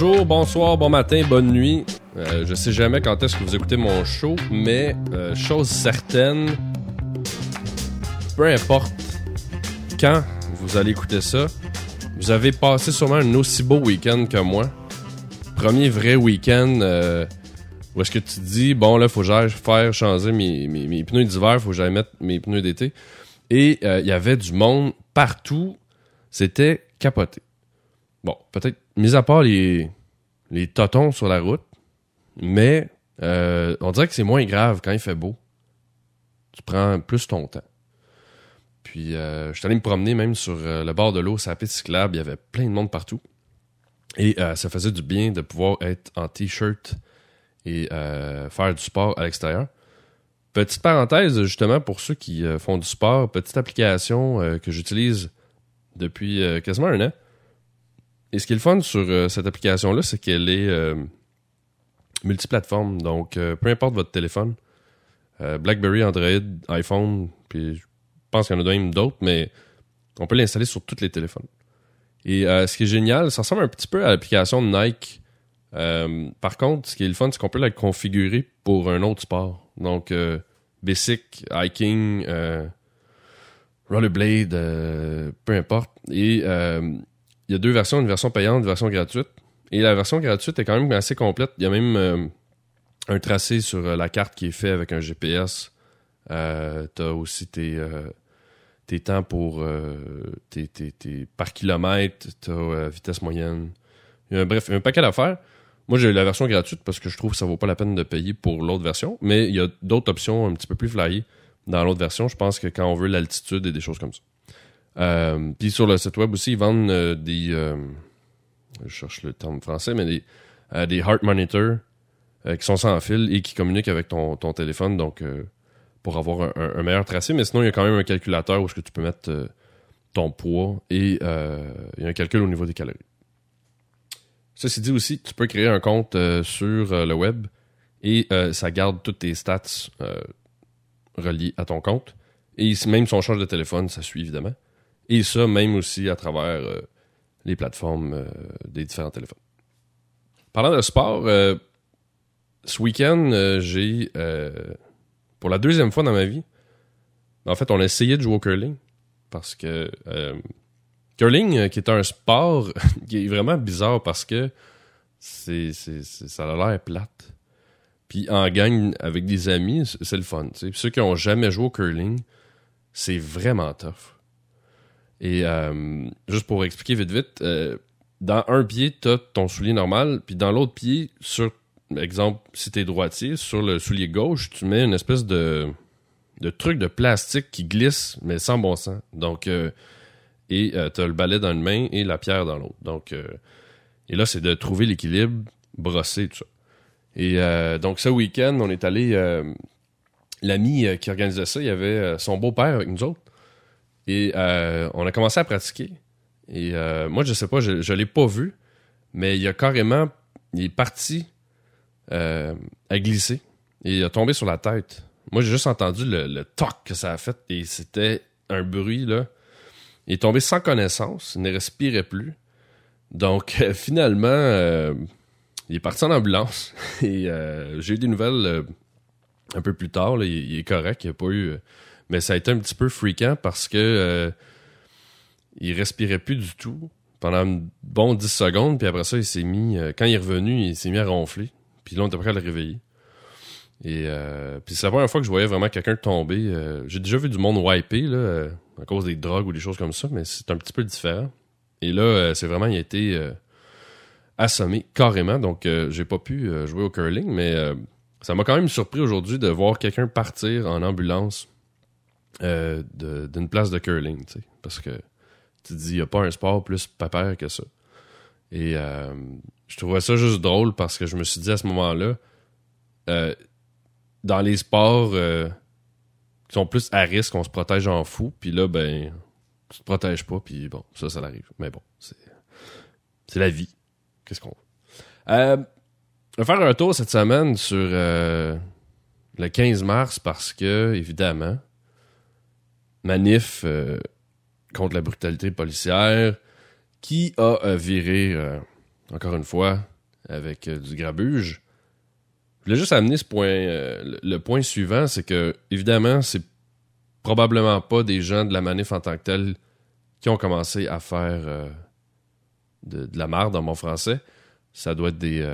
Bonjour, bonsoir, bon matin, bonne nuit. Euh, je sais jamais quand est-ce que vous écoutez mon show, mais euh, chose certaine, peu importe quand vous allez écouter ça, vous avez passé sûrement un aussi beau week-end que moi. Premier vrai week-end euh, où est-ce que tu dis, bon là, faut que faire changer mes, mes, pneus d'hiver, faut que j'aille mettre mes pneus d'été. Et il y avait du monde partout. C'était capoté. Bon, peut-être, mis à part les, les sur la route, mais euh, on dirait que c'est moins grave quand il fait beau. Tu prends plus ton temps. Puis, euh, je suis allé me promener même sur euh, le bord de l'eau, sur la piste cyclable. Il y avait plein de monde partout. Et ça faisait du bien de pouvoir être en t-shirt et faire du sport à l'extérieur. Petite parenthèse, justement, pour ceux qui font du sport, petite application que j'utilise depuis quasiment un an. Et ce qui est le fun sur euh, cette application-là, c'est qu'elle est euh, multiplateforme. Donc, euh, peu importe votre téléphone, BlackBerry, Android, iPhone, puis je pense qu'il y en a même d'autres, mais on peut l'installer sur tous les téléphones. Et ce qui est génial, ça ressemble un petit peu à l'application de Nike. Par contre, ce qui est le fun, c'est qu'on peut la configurer pour un autre sport. Donc, basic, hiking, rollerblade, peu importe. Et il y a deux versions, une version payante, une version gratuite. Et la version gratuite est quand même assez complète. Il y a même euh, un tracé sur euh, la carte qui est fait avec un GPS. Euh, T'as aussi tes, euh, tes temps pour euh, tes, tes, tes- par kilomètre, t'as euh, vitesse moyenne. Il y a, bref, y a un paquet d'affaires. Moi, j'ai la version gratuite parce que je trouve que ça vaut pas la peine de payer pour l'autre version. Mais il y a d'autres options un petit peu plus flyées dans l'autre version. Je pense que quand on veut l'altitude et des choses comme ça. Euh, Puis sur le site web aussi, ils vendent euh, des... euh, je cherche le terme français, mais des, des heart monitors qui sont sans fil et qui communiquent avec ton, ton téléphone, donc pour avoir un, meilleur tracé. Mais sinon, il y a quand même un calculateur où est-ce que tu peux mettre ton poids et il y a un calcul au niveau des calories. Ceci dit aussi, tu peux créer un compte sur le web et ça garde toutes tes stats reliées à ton compte. Et même si on change de téléphone, ça suit évidemment. Et ça, même aussi à travers euh, les plateformes euh, des différents téléphones. Parlant de sport, euh, ce week-end, j'ai, pour la deuxième fois dans ma vie, en fait, on a essayé de jouer au curling parce que curling, qui est un sport qui est vraiment bizarre parce que c'est, ça a l'air plate. Puis en gang avec des amis, c'est le fun. tu sais. Puis ceux qui ont jamais joué au curling, c'est vraiment tough. Et euh, juste pour expliquer vite vite, euh, dans un pied, t'as ton soulier normal, puis dans l'autre pied, sur exemple, si t'es droitier, sur le soulier gauche, tu mets une espèce de, de truc de plastique qui glisse, mais sans bon sens. Donc, euh, et euh, t'as le balai dans une main et la pierre dans l'autre. Donc, et là, c'est de trouver l'équilibre, brosser, tout ça. Et donc, ce week-end, on est allé. L'ami qui organisait ça, il y avait son beau-père avec nous autres. Et euh, on a commencé à pratiquer. Et euh, moi, je sais pas, je, je l'ai pas vu, mais il a carrément. Il est parti euh, à glisser. Et il a tombé sur la tête. Moi, j'ai juste entendu le, toc que ça a fait. Et c'était un bruit, là. Il est tombé sans connaissance. Il ne respirait plus. Donc, finalement, il est parti en ambulance. Et j'ai eu des nouvelles un peu plus tard. Il, il est correct. Il n'y a pas eu. Mais ça a été un petit peu fréquent parce que euh, il respirait plus du tout pendant un bon 10 secondes. Puis après ça, il s'est mis. euh, quand il est revenu, il s'est mis à ronfler. Puis là, on était prêt à le réveiller. Et euh, puis c'est la première fois que je voyais vraiment quelqu'un tomber. euh, J'ai déjà vu du monde wiper là, euh, à cause des drogues ou des choses comme ça, mais c'est un petit peu différent. Et là, euh, c'est vraiment, il a été assommé carrément. Donc, euh, j'ai pas pu euh, jouer au curling, mais euh, ça m'a quand même surpris aujourd'hui de voir quelqu'un partir en ambulance euh, d'une place de curling, tu sais. Parce que tu dis, il n'y a pas un sport plus papère que ça. Et euh, je trouvais ça juste drôle parce que je me suis dit à ce moment-là, euh, dans les sports euh, qui sont plus à risque, on se protège en fou, puis là, ben, tu te protèges pas, puis bon, ça, ça arrive. Mais bon, c'est la vie. Qu'est-ce qu'on euh, On va faire un tour cette semaine sur euh, le 15 mars parce que, évidemment, manif euh, contre la brutalité policière qui a euh, viré euh, encore une fois, avec du grabuge. Je voulais juste amener ce point, le, point suivant, c'est que, évidemment, c'est probablement pas des gens de la manif en tant que tel qui ont commencé à faire de, la merde dans mon français. Ça doit être des,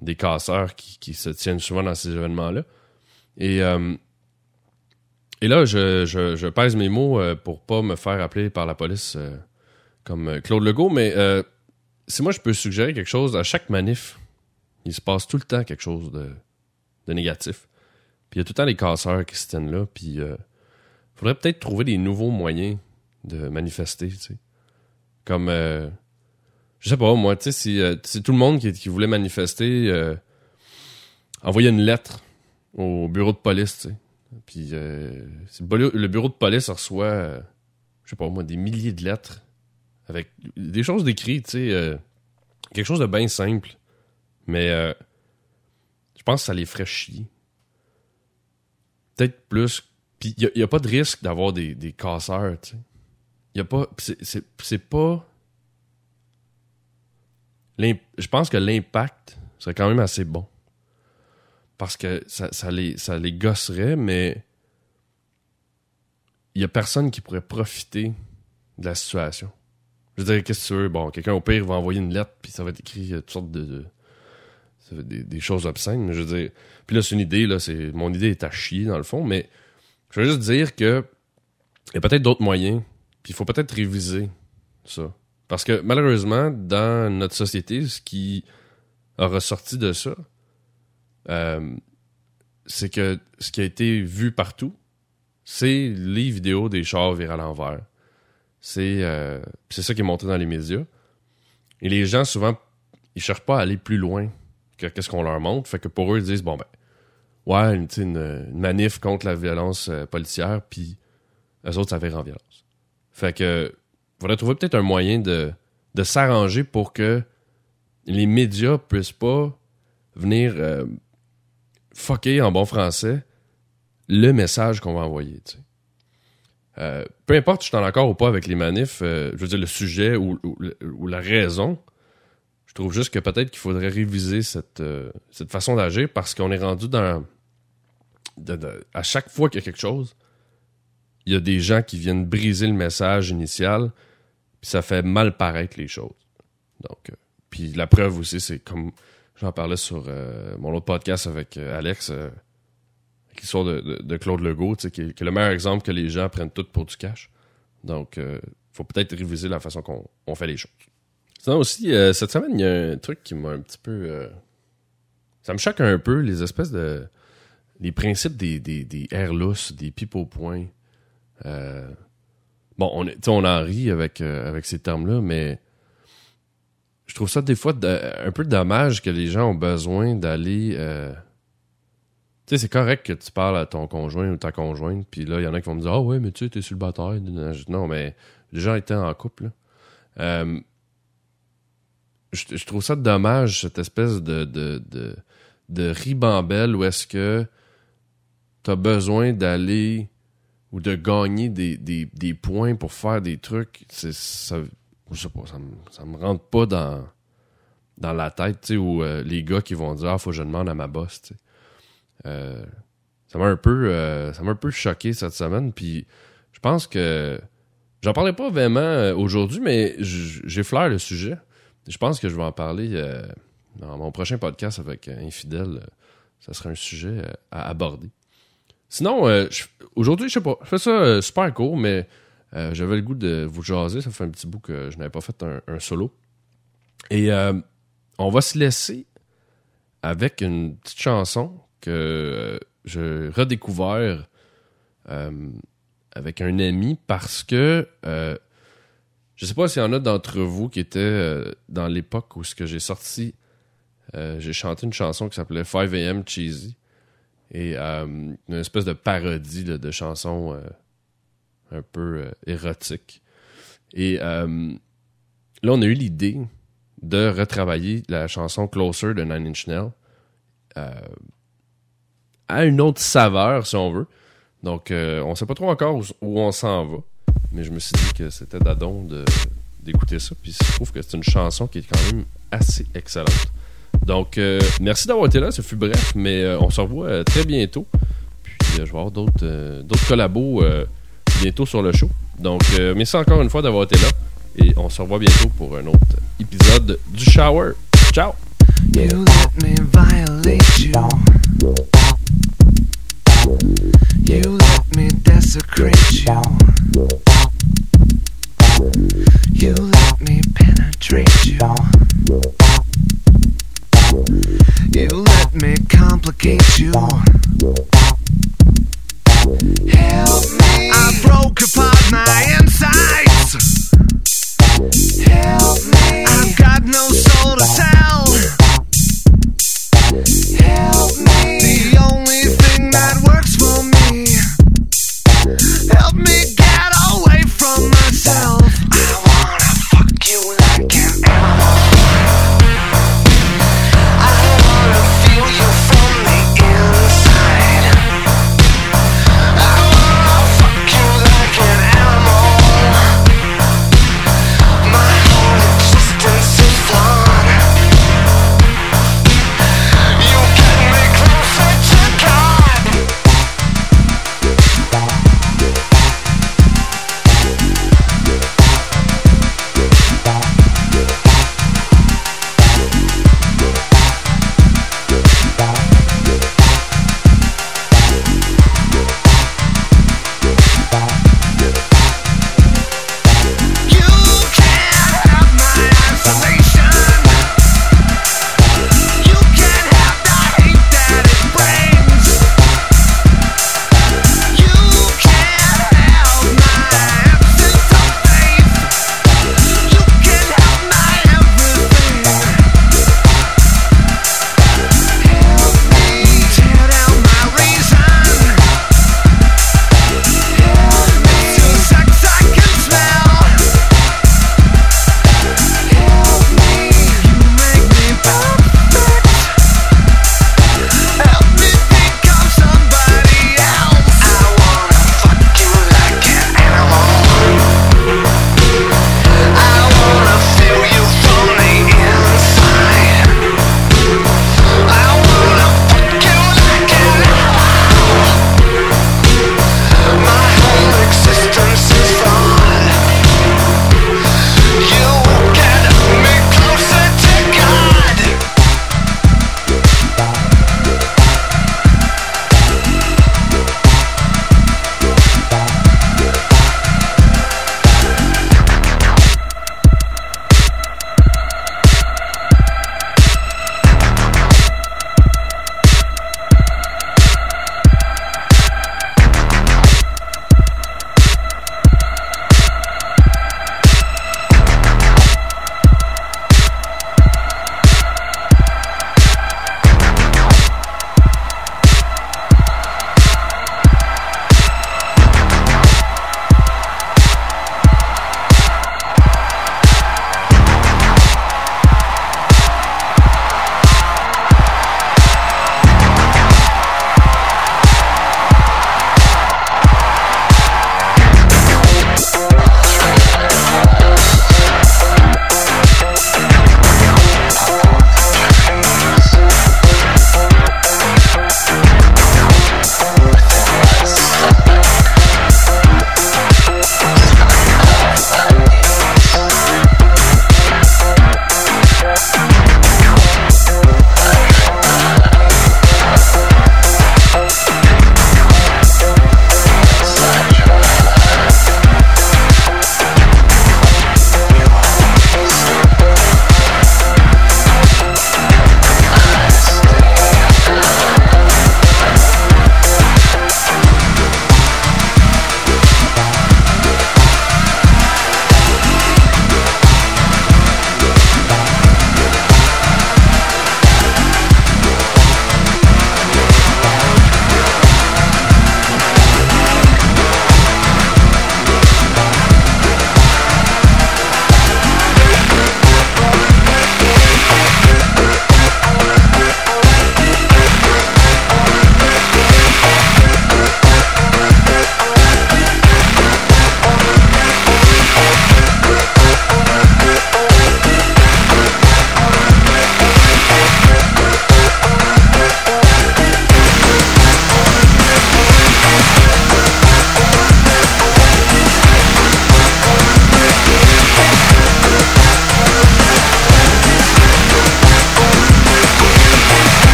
des casseurs qui, qui, se tiennent souvent dans ces événements-là. Et et là, je, je, pèse mes mots euh, pour pas me faire appeler par la police euh, comme euh, Claude Legault, mais si moi je peux suggérer quelque chose, à chaque manif, il se passe tout le temps quelque chose de, de négatif. Puis il y a tout le temps des casseurs qui se tiennent là, puis il faudrait peut-être trouver des nouveaux moyens de manifester, tu sais. Comme, je sais pas, moi, tu sais, si, tout le monde qui, qui voulait manifester envoyait une lettre au bureau de police, tu sais puis euh, le bureau de police reçoit, euh, je sais pas moi, des milliers de lettres avec des choses décrites, tu sais, euh, quelque chose de bien simple. Mais je pense que ça les ferait chier. Peut-être plus. Puis il n'y a, pas de risque d'avoir des, des casseurs, tu sais. Il a pas. C'est pas. Je pense que l'impact serait quand même assez bon parce que ça, ça, les, ça les gosserait, mais il y a personne qui pourrait profiter de la situation. Je veux dire, qu'est-ce que tu veux? Bon, quelqu'un au pire va envoyer une lettre, puis ça va être écrit toutes sortes de. des, choses obscènes. Je veux dire. Puis là, c'est une idée, là. c'est Mon idée est à chier, dans le fond, mais je veux juste dire que. Il y a peut-être d'autres moyens, puis il faut peut-être réviser ça. Parce que malheureusement, dans notre société, ce qui a ressorti de ça, euh, c'est que ce qui a été vu partout, c'est les vidéos des chars virés à l'envers. C'est euh, c'est ça qui est montré dans les médias. Et les gens, souvent, ils cherchent pas à aller plus loin que qu'est-ce qu'on leur montre. Fait que pour eux, ils disent, bon ben, ouais, une, une, manif contre la violence euh, policière, puis eux autres, ça vire en violence. Fait que, faudrait trouver peut-être un moyen de, de s'arranger pour que les médias puissent pas venir fucker en bon français le message qu'on va envoyer. Euh, peu importe si je suis en accord ou pas avec les manifs, euh, je veux dire le sujet ou, la raison, je trouve juste que peut-être qu'il faudrait réviser cette, euh, façon d'agir parce qu'on est rendu dans. à chaque fois qu'il y a quelque chose, il y a des gens qui viennent briser le message initial, puis ça fait mal paraître les choses. Donc, puis la preuve aussi, c'est comme J'en parlais sur euh, mon autre podcast avec euh, Alex, euh, l'histoire de, Claude Legault, qui, qui, est le meilleur exemple que les gens prennent tout pour du cash. Donc, il faut peut-être réviser la façon qu'on fait les choses. Sinon aussi, cette semaine, il y a un truc qui m'a un petit peu... ça me choque un peu, les espèces de... Les principes des, des, des lousses, des pipes au point. bon, on, on en rit avec, avec ces termes-là, mais je trouve ça des fois un peu dommage que les gens ont besoin d'aller. Euh, tu sais, c'est correct que tu parles à ton conjoint ou ta conjointe, puis là, il y en a qui vont me dire Ah ouais, mais tu sais, t'es sur le bataille. Non, mais les gens étaient en couple. Euh, je, trouve ça dommage, cette espèce de, de, de, de ribambelle où est-ce que tu as besoin d'aller ou de gagner des, des, des, points pour faire des trucs. Ça, je sais pas, ça me, me rentre pas dans, la tête, tu sais, où euh, les gars qui vont dire, ah, faut que je demande à ma boss. Euh, ça m'a un peu, euh, ça m'a un peu choqué cette semaine, puis je pense que, j'en parlais pas vraiment aujourd'hui, mais j'ai flair le sujet. Je pense que je vais en parler dans mon prochain podcast avec Infidèle. ça sera un sujet à aborder. Sinon, aujourd'hui, je sais pas, je fais ça super court, mais euh, j'avais le goût de vous jaser. Ça fait un petit bout que je n'avais pas fait un, solo. Et euh, on va se laisser avec une petite chanson que euh, j'ai redécouvert avec un ami parce que je sais pas s'il y en a d'entre vous qui étaient dans l'époque où ce que j'ai sorti, j'ai chanté une chanson qui s'appelait 5 AM Cheesy et une espèce de parodie de chanson un peu euh, érotique. Et euh, là, on a eu l'idée de retravailler la chanson Closer de Nine Inch Nails euh, à une autre saveur, si on veut. Donc, on sait pas trop encore où, on s'en va. Mais je me suis dit que c'était d'adon d'écouter ça. Puis je trouve que c'est une chanson qui est quand même assez excellente. Donc, merci d'avoir été là. Ce fut bref, mais on se revoit très bientôt. Puis, je vais avoir d'autres d'autres collabos bientôt sur le show. Donc, merci encore une fois d'avoir été là. Et on se revoit bientôt pour un autre épisode du Shower. Ciao! You let me violate you. You let me desecrate you. You let me penetrate you. You let me complicate you.